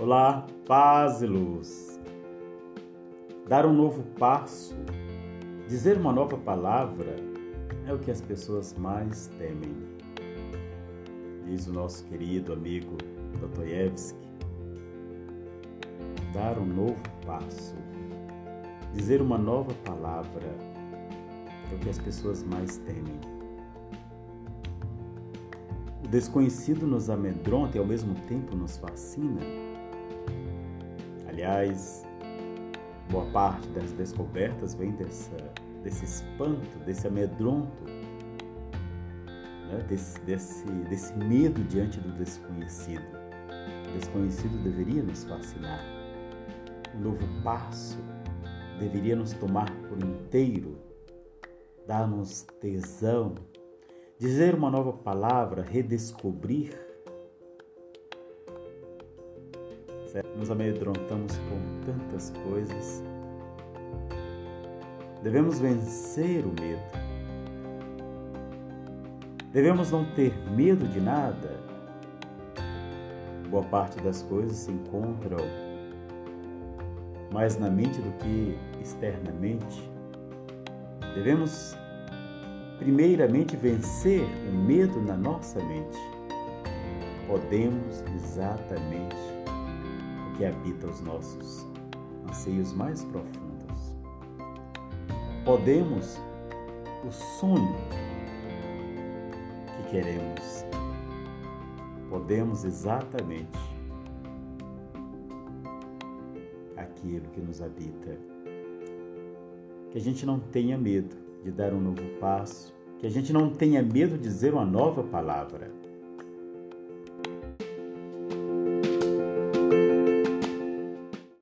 Olá, paz e luz. Dar um novo passo, dizer uma nova palavra é o que as pessoas mais temem. Diz o nosso querido amigo Dostoiévski. Dar um novo passo, dizer uma nova palavra é o que as pessoas mais temem. O desconhecido nos amedronta e ao mesmo tempo nos fascina Aliás, boa parte das descobertas vem dessa, desse espanto, desse amedronto, né? desse, desse, desse medo diante do desconhecido. O desconhecido deveria nos fascinar. Um novo passo deveria nos tomar por inteiro, dar-nos tesão, dizer uma nova palavra, redescobrir Nos amedrontamos com tantas coisas. Devemos vencer o medo. Devemos não ter medo de nada. Boa parte das coisas se encontram mais na mente do que externamente. Devemos, primeiramente, vencer o medo na nossa mente. Podemos exatamente que habita os nossos anseios mais profundos. Podemos o sonho que queremos. Podemos exatamente aquilo que nos habita. Que a gente não tenha medo de dar um novo passo, que a gente não tenha medo de dizer uma nova palavra